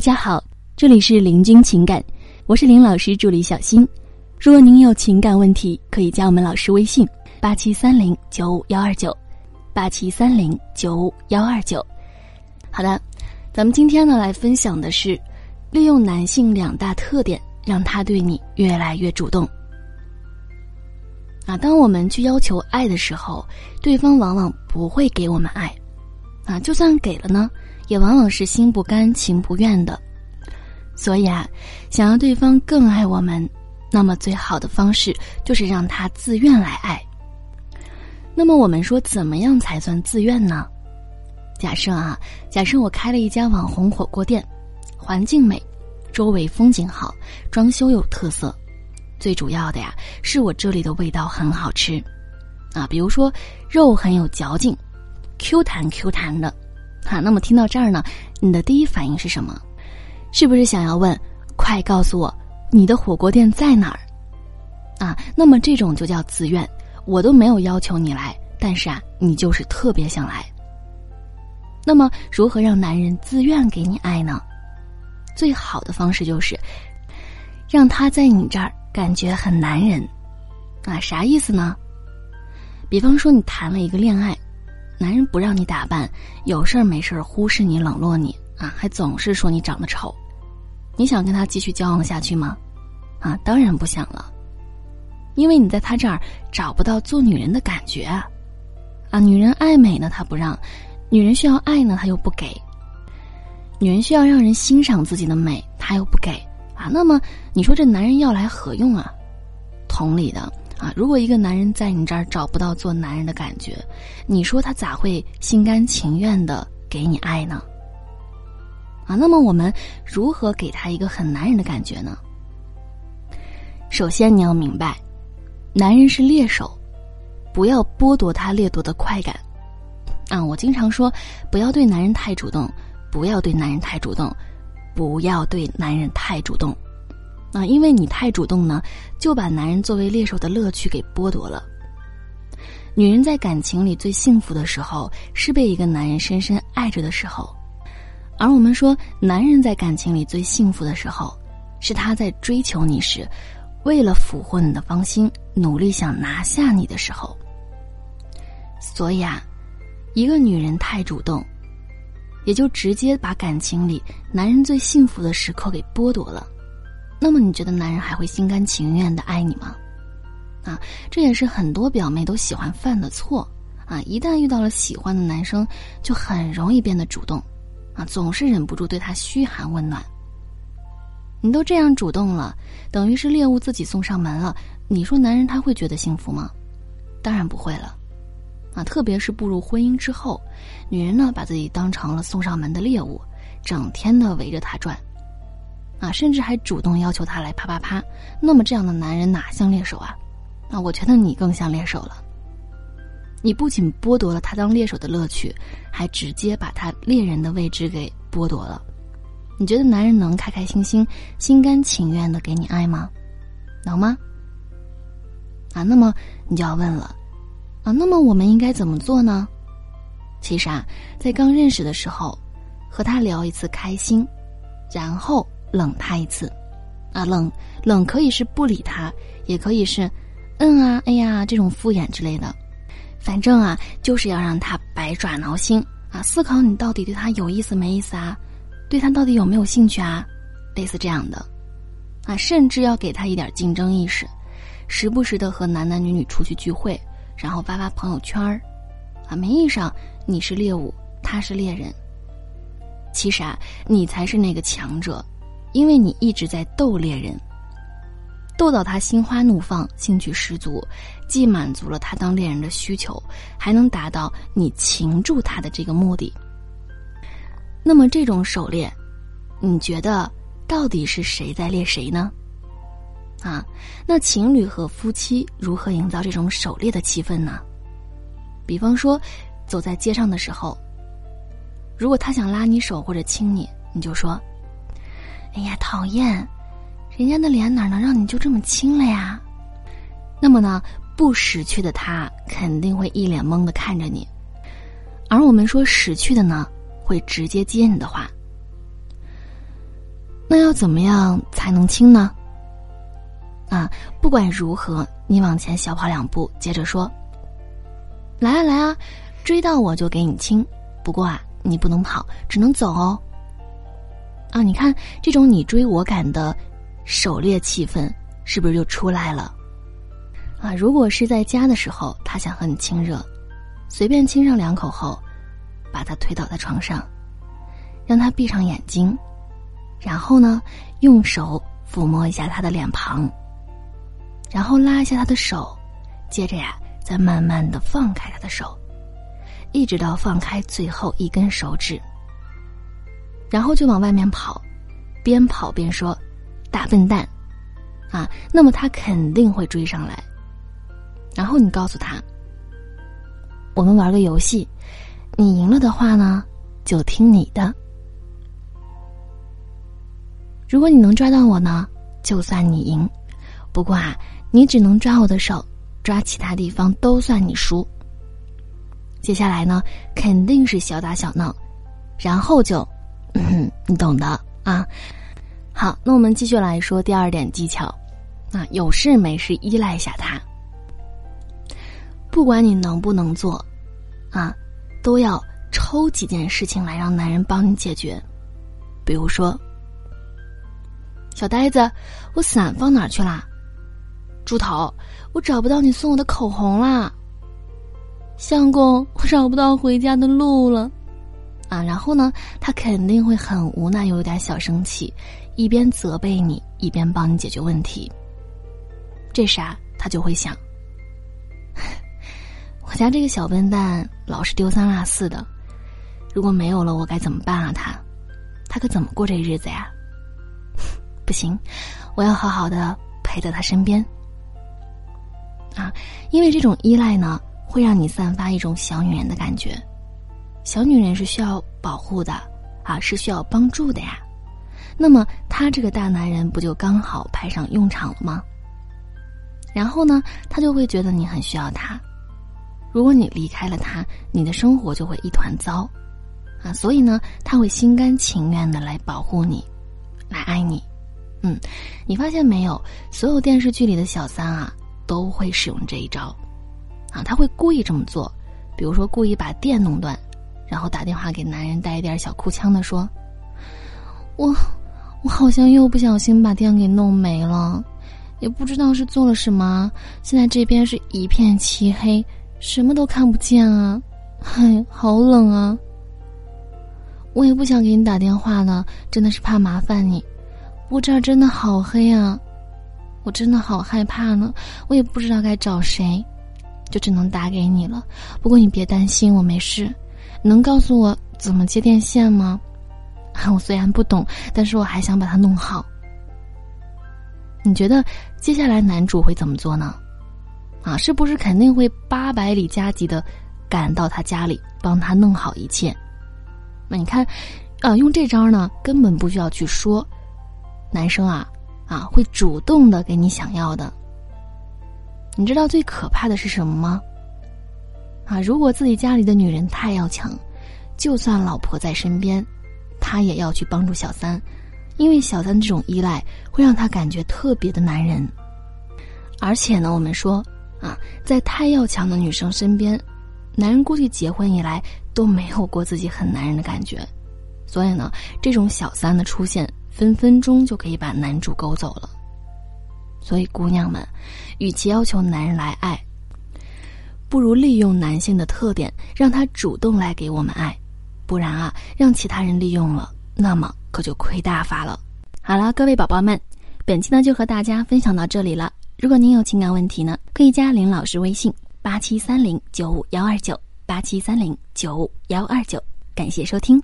大家好，这里是林君情感，我是林老师助理小新。如果您有情感问题，可以加我们老师微信：八七三零九五幺二九，八七三零九五幺二九。好的，咱们今天呢来分享的是，利用男性两大特点，让他对你越来越主动。啊，当我们去要求爱的时候，对方往往不会给我们爱，啊，就算给了呢，也往往是心不甘情不愿的。所以啊，想要对方更爱我们，那么最好的方式就是让他自愿来爱。那么我们说，怎么样才算自愿呢？假设啊，假设我开了一家网红火锅店，环境美，周围风景好，装修有特色。最主要的呀，是我这里的味道很好吃，啊，比如说肉很有嚼劲，Q 弹 Q 弹的，啊，那么听到这儿呢，你的第一反应是什么？是不是想要问，快告诉我你的火锅店在哪儿？啊，那么这种就叫自愿，我都没有要求你来，但是啊，你就是特别想来。那么如何让男人自愿给你爱呢？最好的方式就是，让他在你这儿。感觉很男人，啊，啥意思呢？比方说你谈了一个恋爱，男人不让你打扮，有事儿没事儿忽视你、冷落你，啊，还总是说你长得丑，你想跟他继续交往下去吗？啊，当然不想了，因为你在他这儿找不到做女人的感觉啊，啊，女人爱美呢他不让，女人需要爱呢他又不给，女人需要让人欣赏自己的美，他又不给。啊，那么你说这男人要来何用啊？同理的啊，如果一个男人在你这儿找不到做男人的感觉，你说他咋会心甘情愿的给你爱呢？啊，那么我们如何给他一个很男人的感觉呢？首先你要明白，男人是猎手，不要剥夺他掠夺的快感。啊，我经常说，不要对男人太主动，不要对男人太主动。不要对男人太主动，啊，因为你太主动呢，就把男人作为猎手的乐趣给剥夺了。女人在感情里最幸福的时候，是被一个男人深深爱着的时候；而我们说，男人在感情里最幸福的时候，是他在追求你时，为了俘获你的芳心，努力想拿下你的时候。所以啊，一个女人太主动。也就直接把感情里男人最幸福的时刻给剥夺了，那么你觉得男人还会心甘情愿的爱你吗？啊，这也是很多表妹都喜欢犯的错啊！一旦遇到了喜欢的男生，就很容易变得主动，啊，总是忍不住对他嘘寒问暖。你都这样主动了，等于是猎物自己送上门了，你说男人他会觉得幸福吗？当然不会了。啊，特别是步入婚姻之后，女人呢把自己当成了送上门的猎物，整天的围着他转，啊，甚至还主动要求他来啪啪啪。那么这样的男人哪像猎手啊？啊，我觉得你更像猎手了。你不仅剥夺了他当猎手的乐趣，还直接把他猎人的位置给剥夺了。你觉得男人能开开心心、心甘情愿的给你爱吗？能吗？啊，那么你就要问了。啊，那么我们应该怎么做呢？其实啊，在刚认识的时候，和他聊一次开心，然后冷他一次，啊，冷冷可以是不理他，也可以是，嗯啊，哎呀这种敷衍之类的，反正啊，就是要让他百爪挠心。啊，思考你到底对他有意思没意思啊，对他到底有没有兴趣啊，类似这样的，啊，甚至要给他一点竞争意识，时不时的和男男女女出去聚会。然后发发朋友圈儿，啊，名义上你是猎物，他是猎人。其实啊，你才是那个强者，因为你一直在逗猎人，逗到他心花怒放、兴趣十足，既满足了他当猎人的需求，还能达到你擒住他的这个目的。那么这种狩猎，你觉得到底是谁在猎谁呢？啊，那情侣和夫妻如何营造这种狩猎的气氛呢？比方说，走在街上的时候，如果他想拉你手或者亲你，你就说：“哎呀，讨厌，人家的脸哪能让你就这么亲了呀？”那么呢，不识趣的他肯定会一脸懵的看着你，而我们说识趣的呢，会直接接你的话。那要怎么样才能亲呢？啊，不管如何，你往前小跑两步，接着说：“来啊来啊，追到我就给你亲。不过啊，你不能跑，只能走哦。”啊，你看这种你追我赶的狩猎气氛，是不是就出来了？啊，如果是在家的时候，他想和你亲热，随便亲上两口后，把他推倒在床上，让他闭上眼睛，然后呢，用手抚摸一下他的脸庞。然后拉一下他的手，接着呀，再慢慢的放开他的手，一直到放开最后一根手指。然后就往外面跑，边跑边说：“大笨蛋！”啊，那么他肯定会追上来。然后你告诉他：“我们玩个游戏，你赢了的话呢，就听你的。如果你能抓到我呢，就算你赢。不过啊。”你只能抓我的手，抓其他地方都算你输。接下来呢，肯定是小打小闹，然后就，嗯，你懂的啊。好，那我们继续来说第二点技巧，啊，有事没事依赖一下他，不管你能不能做，啊，都要抽几件事情来让男人帮你解决。比如说，小呆子，我伞放哪去啦？猪头，我找不到你送我的口红啦。相公，我找不到回家的路了，啊，然后呢，他肯定会很无奈，又有点小生气，一边责备你，一边帮你解决问题。这啥，他就会想，我家这个小笨蛋老是丢三落四的，如果没有了我该怎么办啊？他，他可怎么过这日子呀？不行，我要好好的陪在他身边。啊，因为这种依赖呢，会让你散发一种小女人的感觉。小女人是需要保护的，啊，是需要帮助的呀。那么他这个大男人不就刚好派上用场了吗？然后呢，他就会觉得你很需要他。如果你离开了他，你的生活就会一团糟，啊，所以呢，他会心甘情愿的来保护你，来爱你。嗯，你发现没有？所有电视剧里的小三啊。都会使用这一招，啊，他会故意这么做，比如说故意把电弄断，然后打电话给男人带一点小哭腔的说：“我，我好像又不小心把电给弄没了，也不知道是做了什么，现在这边是一片漆黑，什么都看不见啊，嗨，好冷啊！我也不想给你打电话了，真的是怕麻烦你，不过这儿真的好黑啊。”我真的好害怕呢，我也不知道该找谁，就只能打给你了。不过你别担心，我没事。能告诉我怎么接电线吗？我虽然不懂，但是我还想把它弄好。你觉得接下来男主会怎么做呢？啊，是不是肯定会八百里加急的赶到他家里帮他弄好一切？那你看，啊，用这招呢，根本不需要去说，男生啊。啊，会主动的给你想要的。你知道最可怕的是什么吗？啊，如果自己家里的女人太要强，就算老婆在身边，他也要去帮助小三，因为小三这种依赖会让他感觉特别的男人。而且呢，我们说啊，在太要强的女生身边，男人估计结婚以来都没有过自己很男人的感觉，所以呢，这种小三的出现。分分钟就可以把男主勾走了，所以姑娘们，与其要求男人来爱，不如利用男性的特点，让他主动来给我们爱，不然啊，让其他人利用了，那么可就亏大发了。好了，各位宝宝们，本期呢就和大家分享到这里了。如果您有情感问题呢，可以加林老师微信八七三零九五幺二九八七三零九五幺二九，感谢收听。